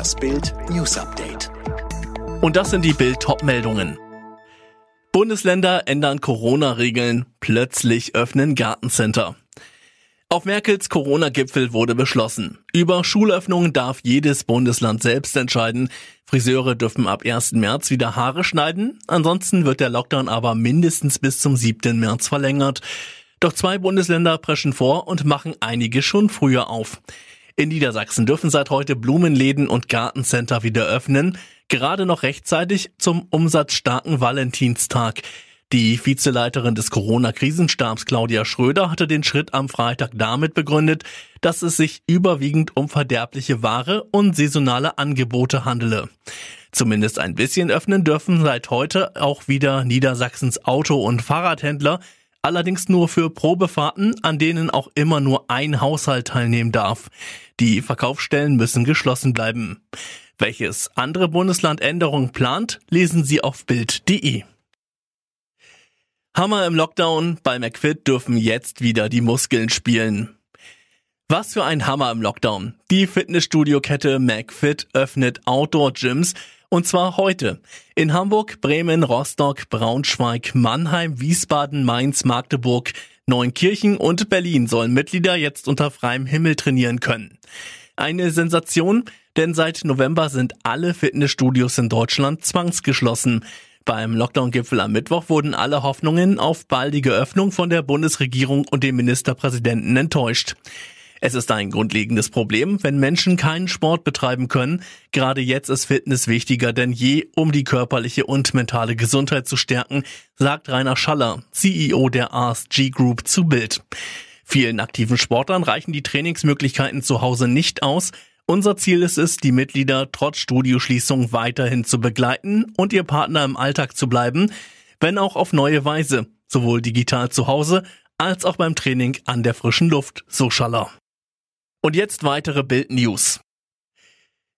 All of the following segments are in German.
Das Bild News Update. Und das sind die Bild meldungen Bundesländer ändern Corona-Regeln, plötzlich öffnen Gartencenter. Auf Merkels Corona-Gipfel wurde beschlossen. Über Schulöffnungen darf jedes Bundesland selbst entscheiden. Friseure dürfen ab 1. März wieder Haare schneiden. Ansonsten wird der Lockdown aber mindestens bis zum 7. März verlängert. Doch zwei Bundesländer preschen vor und machen einige schon früher auf. In Niedersachsen dürfen seit heute Blumenläden und Gartencenter wieder öffnen, gerade noch rechtzeitig zum umsatzstarken Valentinstag. Die Vizeleiterin des Corona-Krisenstabs Claudia Schröder hatte den Schritt am Freitag damit begründet, dass es sich überwiegend um verderbliche Ware und saisonale Angebote handele. Zumindest ein bisschen öffnen dürfen seit heute auch wieder Niedersachsens Auto- und Fahrradhändler, allerdings nur für Probefahrten, an denen auch immer nur ein Haushalt teilnehmen darf. Die Verkaufsstellen müssen geschlossen bleiben. Welches andere Bundesland Änderungen plant, lesen Sie auf Bild.de. Hammer im Lockdown, bei McFit dürfen jetzt wieder die Muskeln spielen. Was für ein Hammer im Lockdown. Die Fitnessstudio-Kette McFit öffnet Outdoor-Gyms und zwar heute. In Hamburg, Bremen, Rostock, Braunschweig, Mannheim, Wiesbaden, Mainz, Magdeburg, Neunkirchen und Berlin sollen Mitglieder jetzt unter freiem Himmel trainieren können. Eine Sensation, denn seit November sind alle Fitnessstudios in Deutschland zwangsgeschlossen. Beim Lockdown-Gipfel am Mittwoch wurden alle Hoffnungen auf baldige Öffnung von der Bundesregierung und dem Ministerpräsidenten enttäuscht. Es ist ein grundlegendes Problem, wenn Menschen keinen Sport betreiben können. Gerade jetzt ist Fitness wichtiger denn je, um die körperliche und mentale Gesundheit zu stärken, sagt Rainer Schaller, CEO der ASG Group zu Bild. Vielen aktiven Sportlern reichen die Trainingsmöglichkeiten zu Hause nicht aus, unser Ziel ist es, die Mitglieder trotz Studioschließung weiterhin zu begleiten und ihr Partner im Alltag zu bleiben, wenn auch auf neue Weise, sowohl digital zu Hause als auch beim Training an der frischen Luft, so Schaller. Und jetzt weitere Bild News.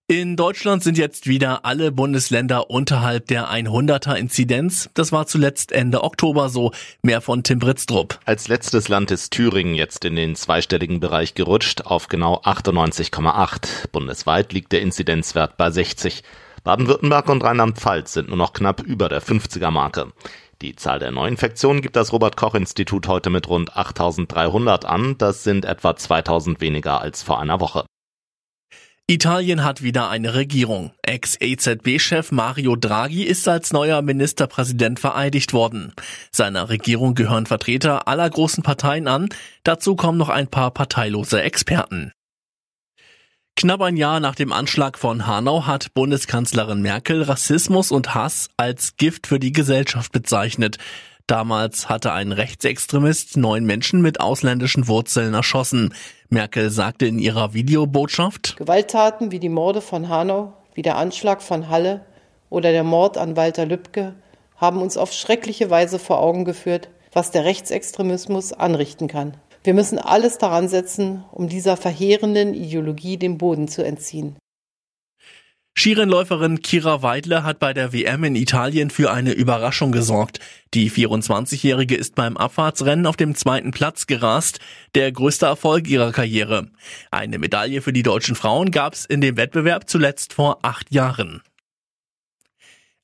In Deutschland sind jetzt wieder alle Bundesländer unterhalb der 100er Inzidenz. Das war zuletzt Ende Oktober so. Mehr von Tim Britztrup. Als letztes Land ist Thüringen jetzt in den zweistelligen Bereich gerutscht auf genau 98,8. Bundesweit liegt der Inzidenzwert bei 60. Baden-Württemberg und Rheinland-Pfalz sind nur noch knapp über der 50er Marke. Die Zahl der Neuinfektionen gibt das Robert Koch Institut heute mit rund 8300 an. Das sind etwa 2000 weniger als vor einer Woche. Italien hat wieder eine Regierung. Ex-EZB-Chef Mario Draghi ist als neuer Ministerpräsident vereidigt worden. Seiner Regierung gehören Vertreter aller großen Parteien an. Dazu kommen noch ein paar parteilose Experten. Knapp ein Jahr nach dem Anschlag von Hanau hat Bundeskanzlerin Merkel Rassismus und Hass als Gift für die Gesellschaft bezeichnet. Damals hatte ein Rechtsextremist neun Menschen mit ausländischen Wurzeln erschossen. Merkel sagte in ihrer Videobotschaft, Gewalttaten wie die Morde von Hanau, wie der Anschlag von Halle oder der Mord an Walter Lübcke haben uns auf schreckliche Weise vor Augen geführt, was der Rechtsextremismus anrichten kann. Wir müssen alles daran setzen, um dieser verheerenden Ideologie den Boden zu entziehen. Skirennläuferin Kira Weidler hat bei der WM in Italien für eine Überraschung gesorgt. Die 24-Jährige ist beim Abfahrtsrennen auf dem zweiten Platz gerast, der größte Erfolg ihrer Karriere. Eine Medaille für die deutschen Frauen gab es in dem Wettbewerb zuletzt vor acht Jahren.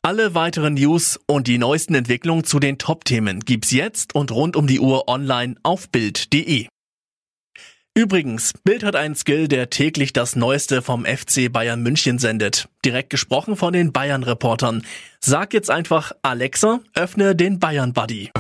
Alle weiteren News und die neuesten Entwicklungen zu den Top-Themen gibt's jetzt und rund um die Uhr online auf Bild.de. Übrigens, Bild hat einen Skill, der täglich das Neueste vom FC Bayern München sendet. Direkt gesprochen von den Bayern-Reportern. Sag jetzt einfach, Alexa, öffne den Bayern-Buddy.